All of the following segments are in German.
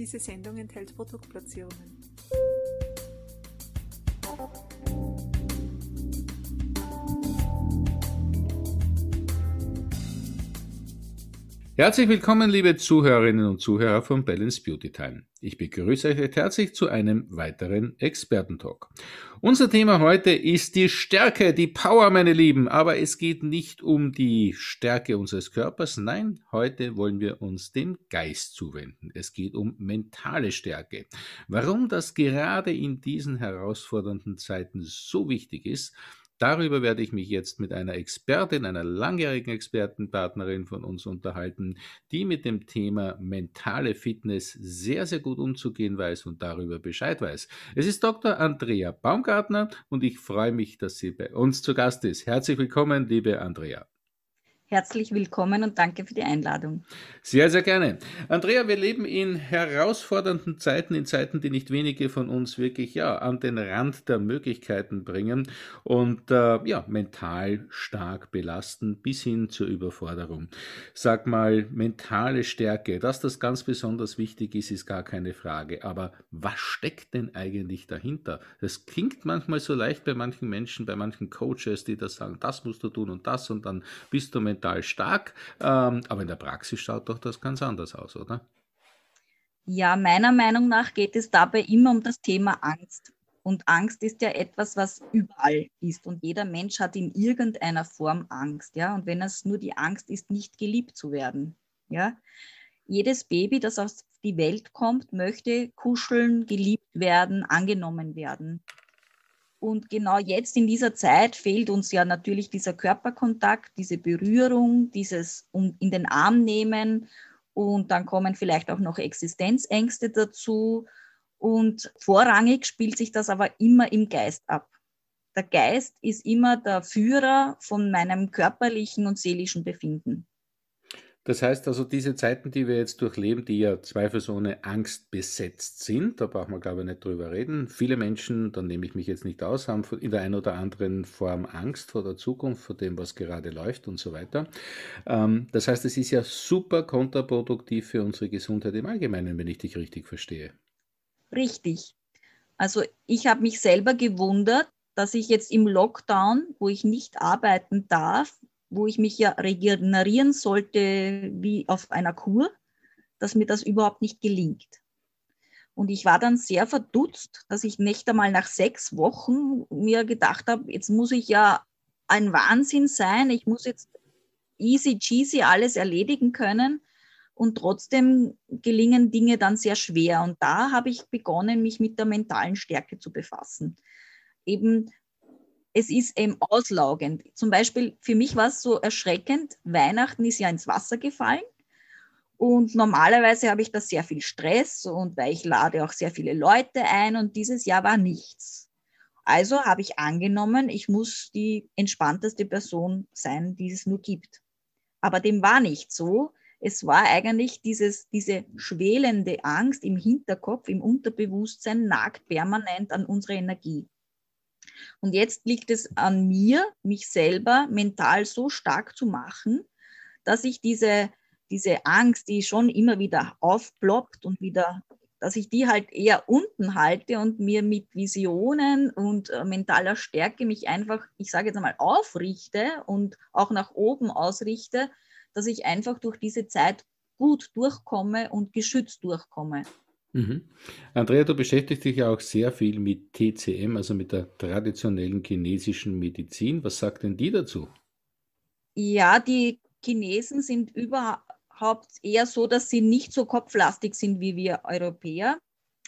Diese Sendung enthält Produktplatzierungen. Herzlich willkommen, liebe Zuhörerinnen und Zuhörer von Balance Beauty Time. Ich begrüße euch herzlich zu einem weiteren Expertentalk. Unser Thema heute ist die Stärke, die Power, meine Lieben. Aber es geht nicht um die Stärke unseres Körpers. Nein, heute wollen wir uns dem Geist zuwenden. Es geht um mentale Stärke. Warum das gerade in diesen herausfordernden Zeiten so wichtig ist, Darüber werde ich mich jetzt mit einer Expertin, einer langjährigen Expertenpartnerin von uns unterhalten, die mit dem Thema mentale Fitness sehr, sehr gut umzugehen weiß und darüber Bescheid weiß. Es ist Dr. Andrea Baumgartner und ich freue mich, dass sie bei uns zu Gast ist. Herzlich willkommen, liebe Andrea. Herzlich willkommen und danke für die Einladung. Sehr, sehr gerne. Andrea, wir leben in herausfordernden Zeiten, in Zeiten, die nicht wenige von uns wirklich ja, an den Rand der Möglichkeiten bringen und äh, ja, mental stark belasten bis hin zur Überforderung. Sag mal, mentale Stärke, dass das ganz besonders wichtig ist, ist gar keine Frage. Aber was steckt denn eigentlich dahinter? Das klingt manchmal so leicht bei manchen Menschen, bei manchen Coaches, die das sagen, das musst du tun und das und dann bist du mental mental stark, ähm, aber in der Praxis schaut doch das ganz anders aus, oder? Ja, meiner Meinung nach geht es dabei immer um das Thema Angst. Und Angst ist ja etwas, was überall ist. Und jeder Mensch hat in irgendeiner Form Angst. Ja? Und wenn es nur die Angst ist, nicht geliebt zu werden. Ja? Jedes Baby, das auf die Welt kommt, möchte kuscheln, geliebt werden, angenommen werden. Und genau jetzt in dieser Zeit fehlt uns ja natürlich dieser Körperkontakt, diese Berührung, dieses in den Arm nehmen. Und dann kommen vielleicht auch noch Existenzängste dazu. Und vorrangig spielt sich das aber immer im Geist ab. Der Geist ist immer der Führer von meinem körperlichen und seelischen Befinden. Das heißt also, diese Zeiten, die wir jetzt durchleben, die ja zweifelsohne Angst besetzt sind, da brauchen wir, glaube ich, nicht drüber reden. Viele Menschen, da nehme ich mich jetzt nicht aus, haben in der einen oder anderen Form Angst vor der Zukunft, vor dem, was gerade läuft und so weiter. Ähm, das heißt, es ist ja super kontraproduktiv für unsere Gesundheit im Allgemeinen, wenn ich dich richtig verstehe. Richtig. Also ich habe mich selber gewundert, dass ich jetzt im Lockdown, wo ich nicht arbeiten darf, wo ich mich ja regenerieren sollte wie auf einer Kur, dass mir das überhaupt nicht gelingt. Und ich war dann sehr verdutzt, dass ich nicht einmal nach sechs Wochen mir gedacht habe, jetzt muss ich ja ein Wahnsinn sein, ich muss jetzt easy cheesy alles erledigen können. Und trotzdem gelingen Dinge dann sehr schwer. Und da habe ich begonnen, mich mit der mentalen Stärke zu befassen. Eben es ist eben auslaugend. Zum Beispiel für mich war es so erschreckend, Weihnachten ist ja ins Wasser gefallen und normalerweise habe ich da sehr viel Stress und weil ich lade auch sehr viele Leute ein und dieses Jahr war nichts. Also habe ich angenommen, ich muss die entspannteste Person sein, die es nur gibt. Aber dem war nicht so. Es war eigentlich dieses, diese schwelende Angst im Hinterkopf, im Unterbewusstsein, nagt permanent an unsere Energie. Und jetzt liegt es an mir, mich selber mental so stark zu machen, dass ich diese, diese Angst, die schon immer wieder aufploppt und wieder, dass ich die halt eher unten halte und mir mit Visionen und äh, mentaler Stärke mich einfach, ich sage jetzt einmal, aufrichte und auch nach oben ausrichte, dass ich einfach durch diese Zeit gut durchkomme und geschützt durchkomme. Mhm. Andrea, du beschäftigst dich ja auch sehr viel mit TCM, also mit der traditionellen chinesischen Medizin. Was sagt denn die dazu? Ja, die Chinesen sind überhaupt eher so, dass sie nicht so kopflastig sind wie wir Europäer.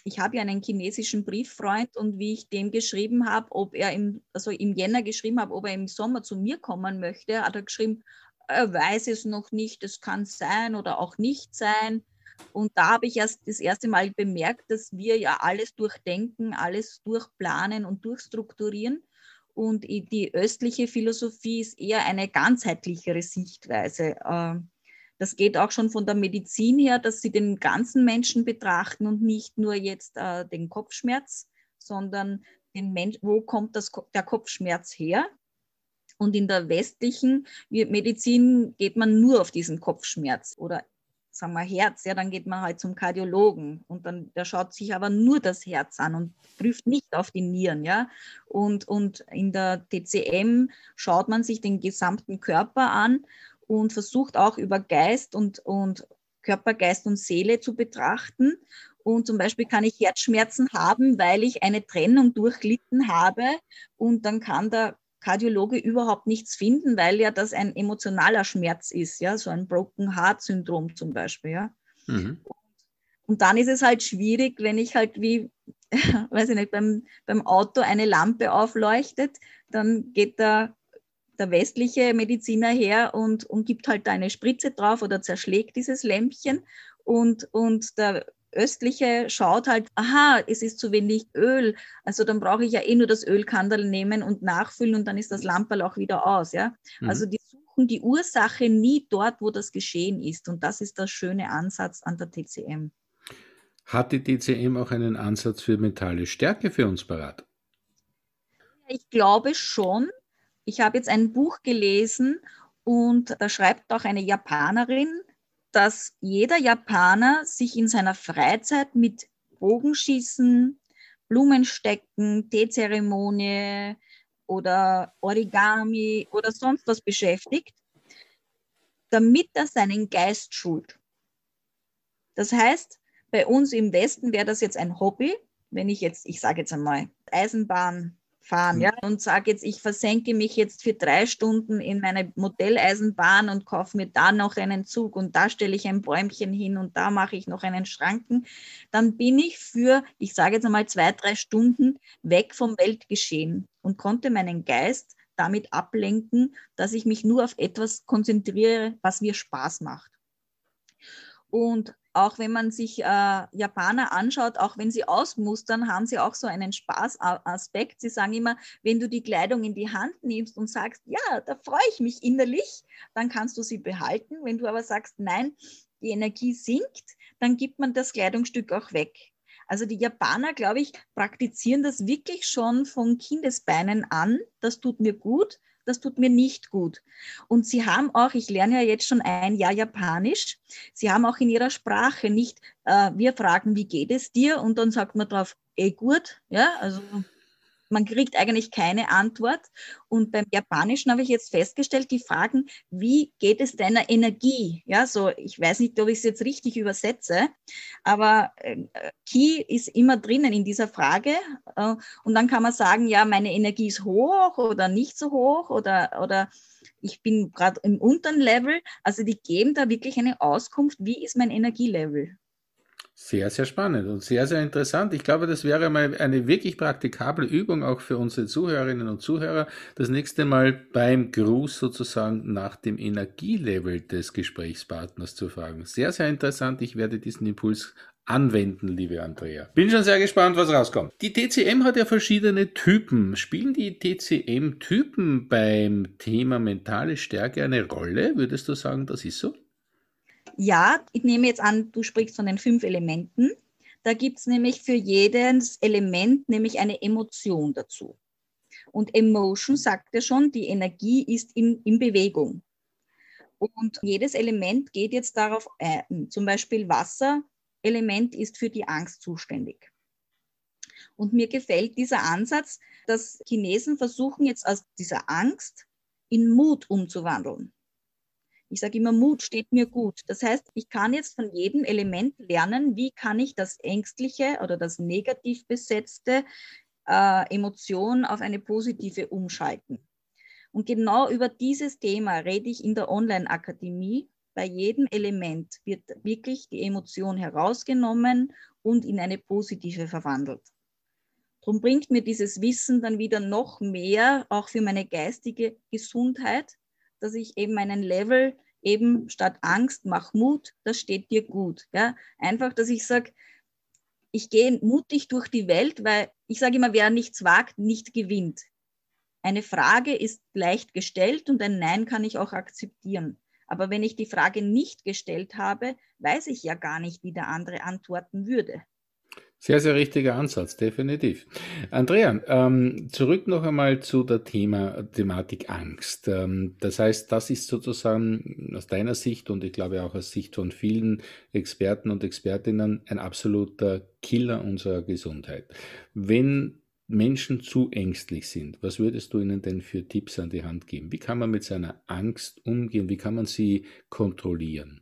Ich habe ja einen chinesischen Brieffreund und wie ich dem geschrieben habe, ob er im, also im Jänner geschrieben habe, ob er im Sommer zu mir kommen möchte, hat er geschrieben, er weiß es noch nicht, es kann sein oder auch nicht sein. Und da habe ich erst das erste Mal bemerkt, dass wir ja alles durchdenken, alles durchplanen und durchstrukturieren. Und die östliche Philosophie ist eher eine ganzheitlichere Sichtweise. Ähm, das geht auch schon von der Medizin her, dass sie den ganzen Menschen betrachten und nicht nur jetzt äh, den Kopfschmerz, sondern den Mensch, wo kommt das, der Kopfschmerz her? Und in der westlichen Medizin geht man nur auf diesen Kopfschmerz oder sagen wir Herz, ja, dann geht man halt zum Kardiologen und dann der schaut sich aber nur das Herz an und prüft nicht auf die Nieren, ja. Und, und in der TCM schaut man sich den gesamten Körper an und versucht auch über Geist und, und Körper, Geist und Seele zu betrachten. Und zum Beispiel kann ich Herzschmerzen haben, weil ich eine Trennung durchlitten habe. Und dann kann der Kardiologe überhaupt nichts finden, weil ja das ein emotionaler Schmerz ist, ja, so ein Broken Heart Syndrom zum Beispiel, ja. Mhm. Und dann ist es halt schwierig, wenn ich halt wie, weiß ich nicht, beim, beim Auto eine Lampe aufleuchtet, dann geht der, der westliche Mediziner her und, und gibt halt eine Spritze drauf oder zerschlägt dieses Lämpchen und, und der östliche schaut halt, aha, es ist zu wenig Öl, also dann brauche ich ja eh nur das Ölkandel nehmen und nachfüllen und dann ist das Lamperl auch wieder aus, ja. Mhm. Also die suchen die Ursache nie dort, wo das geschehen ist und das ist der schöne Ansatz an der TCM. Hat die TCM auch einen Ansatz für mentale Stärke für uns parat? Ich glaube schon. Ich habe jetzt ein Buch gelesen und da schreibt auch eine Japanerin, dass jeder Japaner sich in seiner Freizeit mit Bogenschießen, Blumenstecken, Teezeremonie oder Origami oder sonst was beschäftigt, damit er seinen Geist schult. Das heißt, bei uns im Westen wäre das jetzt ein Hobby, wenn ich jetzt, ich sage jetzt einmal, Eisenbahn fahren, mhm. ja, und sage jetzt, ich versenke mich jetzt für drei Stunden in meine Modelleisenbahn und kaufe mir da noch einen Zug und da stelle ich ein Bäumchen hin und da mache ich noch einen Schranken, dann bin ich für, ich sage jetzt einmal zwei, drei Stunden weg vom Weltgeschehen und konnte meinen Geist damit ablenken, dass ich mich nur auf etwas konzentriere, was mir Spaß macht. Und auch wenn man sich äh, Japaner anschaut, auch wenn sie ausmustern, haben sie auch so einen Spaßaspekt. Sie sagen immer, wenn du die Kleidung in die Hand nimmst und sagst, ja, da freue ich mich innerlich, dann kannst du sie behalten. Wenn du aber sagst, nein, die Energie sinkt, dann gibt man das Kleidungsstück auch weg. Also die Japaner, glaube ich, praktizieren das wirklich schon von Kindesbeinen an. Das tut mir gut das tut mir nicht gut. Und sie haben auch, ich lerne ja jetzt schon ein Jahr Japanisch, sie haben auch in ihrer Sprache nicht, äh, wir fragen, wie geht es dir? Und dann sagt man drauf, eh gut, ja, also man kriegt eigentlich keine Antwort. Und beim Japanischen habe ich jetzt festgestellt, die fragen, wie geht es deiner Energie? Ja, so, ich weiß nicht, ob ich es jetzt richtig übersetze, aber äh, Ki ist immer drinnen in dieser Frage. Äh, und dann kann man sagen, ja, meine Energie ist hoch oder nicht so hoch oder, oder ich bin gerade im unteren Level. Also die geben da wirklich eine Auskunft, wie ist mein Energielevel? Sehr, sehr spannend und sehr, sehr interessant. Ich glaube, das wäre mal eine wirklich praktikable Übung auch für unsere Zuhörerinnen und Zuhörer, das nächste Mal beim Gruß sozusagen nach dem Energielevel des Gesprächspartners zu fragen. Sehr, sehr interessant. Ich werde diesen Impuls anwenden, liebe Andrea. Bin schon sehr gespannt, was rauskommt. Die TCM hat ja verschiedene Typen. Spielen die TCM-Typen beim Thema mentale Stärke eine Rolle? Würdest du sagen, das ist so? Ja, ich nehme jetzt an, du sprichst von den fünf Elementen. Da gibt es nämlich für jedes Element nämlich eine Emotion dazu. Und Emotion sagt ja schon, die Energie ist in, in Bewegung. Und jedes Element geht jetzt darauf ein. Zum Beispiel Wasserelement ist für die Angst zuständig. Und mir gefällt dieser Ansatz, dass Chinesen versuchen jetzt aus dieser Angst in Mut umzuwandeln. Ich sage immer, Mut steht mir gut. Das heißt, ich kann jetzt von jedem Element lernen, wie kann ich das Ängstliche oder das negativ besetzte äh, Emotion auf eine positive umschalten. Und genau über dieses Thema rede ich in der Online-Akademie. Bei jedem Element wird wirklich die Emotion herausgenommen und in eine positive verwandelt. Darum bringt mir dieses Wissen dann wieder noch mehr, auch für meine geistige Gesundheit, dass ich eben meinen Level eben statt Angst, mach Mut, das steht dir gut. Ja? Einfach, dass ich sage, ich gehe mutig durch die Welt, weil ich sage immer, wer nichts wagt, nicht gewinnt. Eine Frage ist leicht gestellt und ein Nein kann ich auch akzeptieren. Aber wenn ich die Frage nicht gestellt habe, weiß ich ja gar nicht, wie der andere antworten würde. Sehr, sehr richtiger Ansatz, definitiv. Andrea, ähm, zurück noch einmal zu der Thema, Thematik Angst. Ähm, das heißt, das ist sozusagen aus deiner Sicht und ich glaube auch aus Sicht von vielen Experten und Expertinnen ein absoluter Killer unserer Gesundheit. Wenn Menschen zu ängstlich sind, was würdest du ihnen denn für Tipps an die Hand geben? Wie kann man mit seiner Angst umgehen? Wie kann man sie kontrollieren?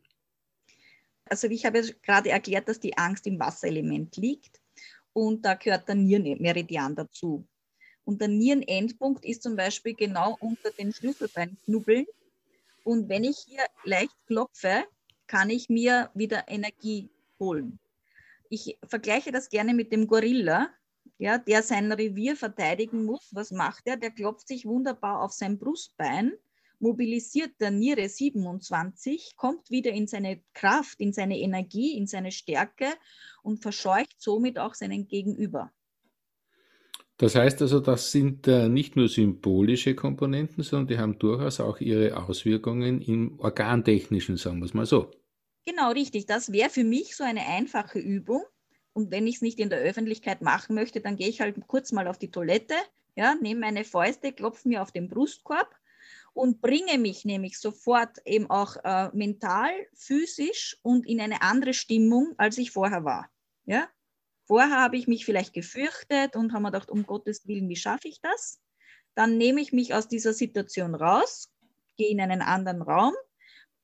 Also ich habe gerade erklärt, dass die Angst im Wasserelement liegt und da gehört der Nierenmeridian dazu. Und der Nierenendpunkt ist zum Beispiel genau unter den Schlüsselbeinknubbeln. Und wenn ich hier leicht klopfe, kann ich mir wieder Energie holen. Ich vergleiche das gerne mit dem Gorilla, ja, der sein Revier verteidigen muss. Was macht er? Der klopft sich wunderbar auf sein Brustbein mobilisiert der Niere 27, kommt wieder in seine Kraft, in seine Energie, in seine Stärke und verscheucht somit auch seinen Gegenüber. Das heißt also, das sind äh, nicht nur symbolische Komponenten, sondern die haben durchaus auch ihre Auswirkungen im organtechnischen, sagen wir es mal so. Genau, richtig. Das wäre für mich so eine einfache Übung. Und wenn ich es nicht in der Öffentlichkeit machen möchte, dann gehe ich halt kurz mal auf die Toilette, ja, nehme meine Fäuste, klopfe mir auf den Brustkorb und bringe mich nämlich sofort eben auch äh, mental, physisch und in eine andere Stimmung, als ich vorher war. Ja? Vorher habe ich mich vielleicht gefürchtet und habe mir gedacht, um Gottes Willen, wie schaffe ich das? Dann nehme ich mich aus dieser Situation raus, gehe in einen anderen Raum,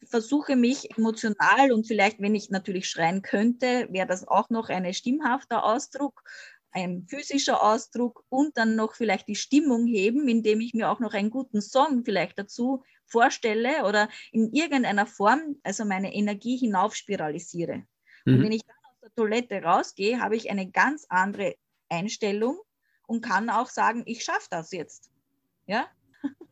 versuche mich emotional und vielleicht, wenn ich natürlich schreien könnte, wäre das auch noch ein stimmhafter Ausdruck, ein physischer Ausdruck und dann noch vielleicht die Stimmung heben, indem ich mir auch noch einen guten Song vielleicht dazu vorstelle oder in irgendeiner Form also meine Energie hinaufspiralisiere. Mhm. Und wenn ich dann aus der Toilette rausgehe, habe ich eine ganz andere Einstellung und kann auch sagen, ich schaffe das jetzt. Ja?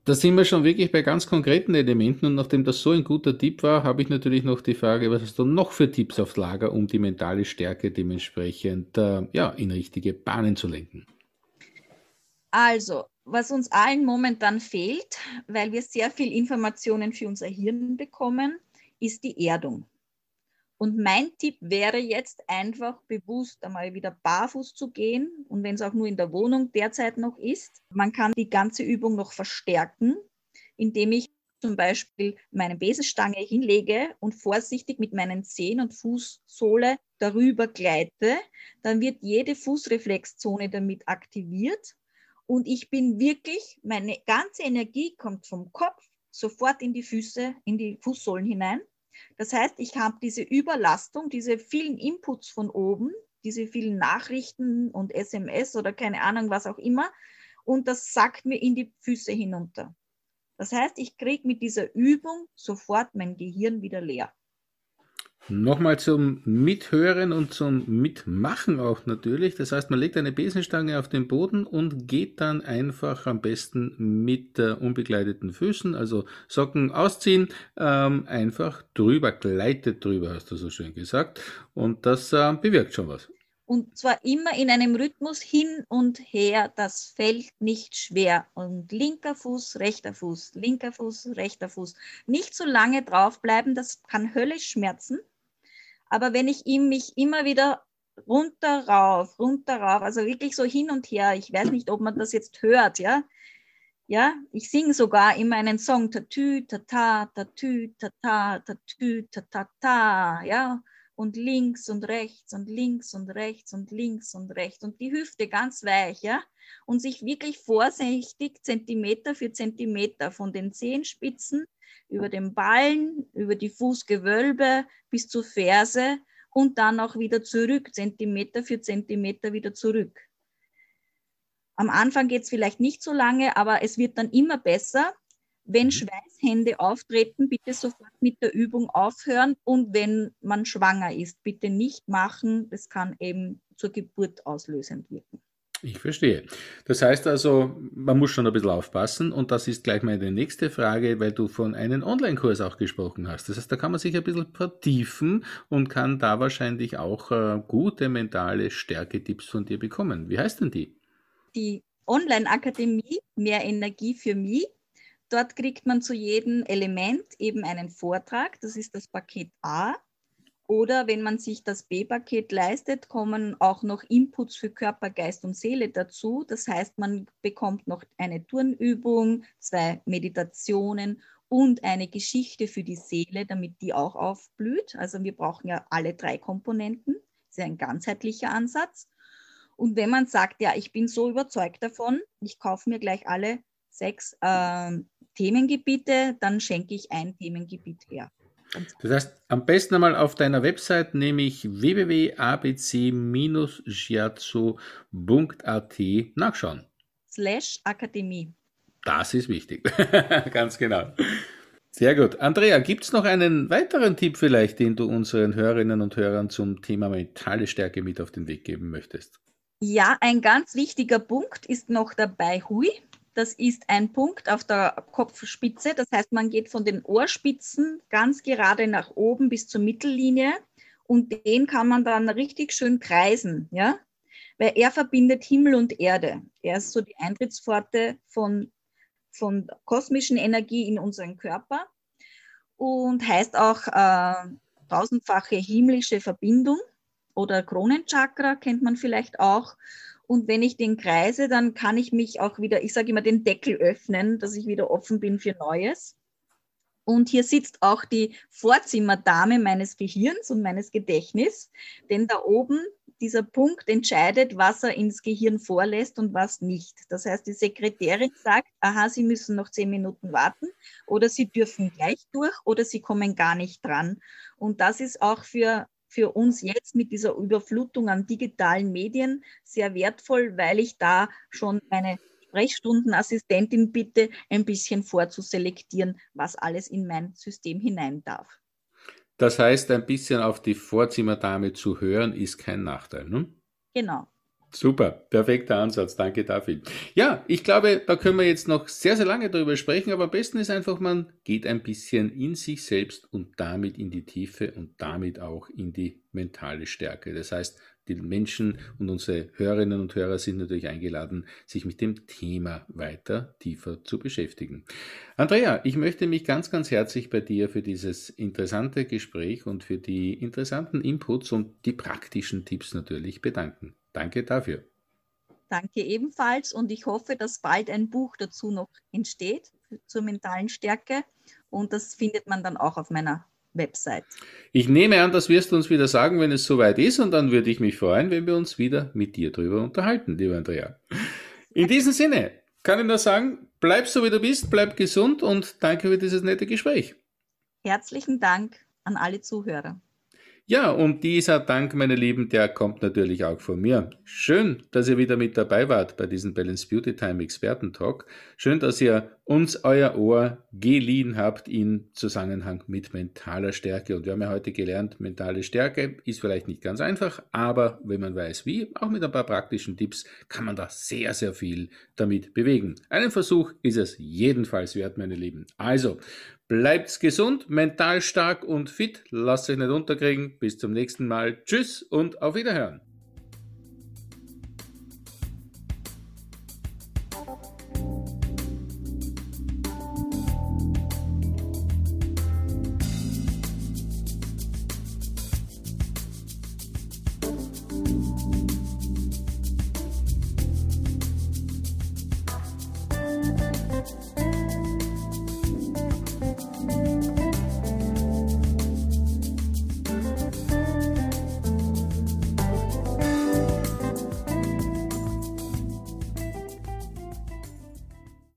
Da sind wir schon wirklich bei ganz konkreten Elementen und nachdem das so ein guter Tipp war, habe ich natürlich noch die Frage, was hast du noch für Tipps aufs Lager, um die mentale Stärke dementsprechend äh, ja, in richtige Bahnen zu lenken? Also, was uns allen momentan fehlt, weil wir sehr viel Informationen für unser Hirn bekommen, ist die Erdung. Und mein Tipp wäre jetzt einfach bewusst einmal wieder barfuß zu gehen und wenn es auch nur in der Wohnung derzeit noch ist. Man kann die ganze Übung noch verstärken, indem ich zum Beispiel meine Besenstange hinlege und vorsichtig mit meinen Zehen und Fußsohle darüber gleite. Dann wird jede Fußreflexzone damit aktiviert und ich bin wirklich, meine ganze Energie kommt vom Kopf sofort in die Füße, in die Fußsohlen hinein das heißt, ich habe diese Überlastung, diese vielen Inputs von oben, diese vielen Nachrichten und SMS oder keine Ahnung, was auch immer, und das sackt mir in die Füße hinunter. Das heißt, ich kriege mit dieser Übung sofort mein Gehirn wieder leer. Nochmal zum Mithören und zum Mitmachen auch natürlich. Das heißt, man legt eine Besenstange auf den Boden und geht dann einfach am besten mit äh, unbegleiteten Füßen, also Socken ausziehen, ähm, einfach drüber, gleitet drüber, hast du so schön gesagt. Und das äh, bewirkt schon was. Und zwar immer in einem Rhythmus hin und her. Das fällt nicht schwer. Und linker Fuß, rechter Fuß, linker Fuß, rechter Fuß. Nicht so lange draufbleiben, das kann höllisch schmerzen. Aber wenn ich ihm mich immer wieder runter, rauf, runter, rauf, also wirklich so hin und her, ich weiß nicht, ob man das jetzt hört, ja. Ja, ich singe sogar immer einen Song, tatü, tata, tatü, tata, tatü, tatata, ja, und links und rechts und links und rechts und links und rechts und die Hüfte ganz weich, ja, und sich wirklich vorsichtig Zentimeter für Zentimeter von den Zehenspitzen über den Ballen, über die Fußgewölbe bis zur Ferse und dann auch wieder zurück, Zentimeter für Zentimeter wieder zurück. Am Anfang geht es vielleicht nicht so lange, aber es wird dann immer besser. Wenn mhm. Schweißhände auftreten, bitte sofort mit der Übung aufhören und wenn man schwanger ist, bitte nicht machen. Das kann eben zur Geburt auslösend wirken. Ich verstehe. Das heißt also, man muss schon ein bisschen aufpassen und das ist gleich meine nächste Frage, weil du von einem Online-Kurs auch gesprochen hast. Das heißt, da kann man sich ein bisschen vertiefen und kann da wahrscheinlich auch äh, gute mentale Stärke-Tipps von dir bekommen. Wie heißt denn die? Die Online-Akademie Mehr Energie für mich. Dort kriegt man zu jedem Element eben einen Vortrag. Das ist das Paket A. Oder wenn man sich das B-Paket leistet, kommen auch noch Inputs für Körper, Geist und Seele dazu. Das heißt, man bekommt noch eine Turnübung, zwei Meditationen und eine Geschichte für die Seele, damit die auch aufblüht. Also wir brauchen ja alle drei Komponenten. Das ist ein ganzheitlicher Ansatz. Und wenn man sagt, ja, ich bin so überzeugt davon, ich kaufe mir gleich alle sechs äh, Themengebiete, dann schenke ich ein Themengebiet her. Das heißt, am besten einmal auf deiner Website nämlich www.abc-shiatsu.at nachschauen. Slash Akademie. Das ist wichtig. Ganz genau. Sehr gut. Andrea, gibt es noch einen weiteren Tipp vielleicht, den du unseren Hörerinnen und Hörern zum Thema mentale Stärke mit auf den Weg geben möchtest? Ja, ein ganz wichtiger Punkt ist noch dabei Hui. Das ist ein Punkt auf der Kopfspitze. Das heißt, man geht von den Ohrspitzen ganz gerade nach oben bis zur Mittellinie und den kann man dann richtig schön kreisen, ja? Weil er verbindet Himmel und Erde. Er ist so die Eintrittspforte von, von kosmischen Energie in unseren Körper und heißt auch äh, tausendfache himmlische Verbindung oder Kronenchakra kennt man vielleicht auch. Und wenn ich den kreise, dann kann ich mich auch wieder, ich sage immer, den Deckel öffnen, dass ich wieder offen bin für Neues. Und hier sitzt auch die Vorzimmerdame meines Gehirns und meines Gedächtnisses, denn da oben dieser Punkt entscheidet, was er ins Gehirn vorlässt und was nicht. Das heißt, die Sekretärin sagt, aha, Sie müssen noch zehn Minuten warten oder Sie dürfen gleich durch oder Sie kommen gar nicht dran. Und das ist auch für für uns jetzt mit dieser Überflutung an digitalen Medien sehr wertvoll, weil ich da schon meine Sprechstundenassistentin bitte, ein bisschen vorzuselektieren, was alles in mein System hinein darf. Das heißt, ein bisschen auf die Vorzimmerdame zu hören, ist kein Nachteil. Ne? Genau. Super, perfekter Ansatz, danke dafür. Ja, ich glaube, da können wir jetzt noch sehr, sehr lange darüber sprechen, aber am besten ist einfach, man geht ein bisschen in sich selbst und damit in die Tiefe und damit auch in die mentale Stärke. Das heißt, die Menschen und unsere Hörerinnen und Hörer sind natürlich eingeladen, sich mit dem Thema weiter tiefer zu beschäftigen. Andrea, ich möchte mich ganz, ganz herzlich bei dir für dieses interessante Gespräch und für die interessanten Inputs und die praktischen Tipps natürlich bedanken. Danke dafür. Danke ebenfalls und ich hoffe, dass bald ein Buch dazu noch entsteht zur mentalen Stärke und das findet man dann auch auf meiner Website. Ich nehme an, das wirst du uns wieder sagen, wenn es soweit ist und dann würde ich mich freuen, wenn wir uns wieder mit dir darüber unterhalten, lieber Andrea. In diesem Sinne kann ich nur sagen, bleib so wie du bist, bleib gesund und danke für dieses nette Gespräch. Herzlichen Dank an alle Zuhörer. Ja, und dieser Dank, meine Lieben, der kommt natürlich auch von mir. Schön, dass ihr wieder mit dabei wart bei diesem Balance Beauty Time Experten Talk. Schön, dass ihr uns euer Ohr geliehen habt im Zusammenhang mit mentaler Stärke. Und wir haben ja heute gelernt, mentale Stärke ist vielleicht nicht ganz einfach, aber wenn man weiß wie, auch mit ein paar praktischen Tipps, kann man da sehr, sehr viel damit bewegen. Einen Versuch ist es jedenfalls wert, meine Lieben. Also, bleibt's gesund, mental stark und fit. Lasst euch nicht unterkriegen. Bis zum nächsten Mal. Tschüss und auf Wiederhören.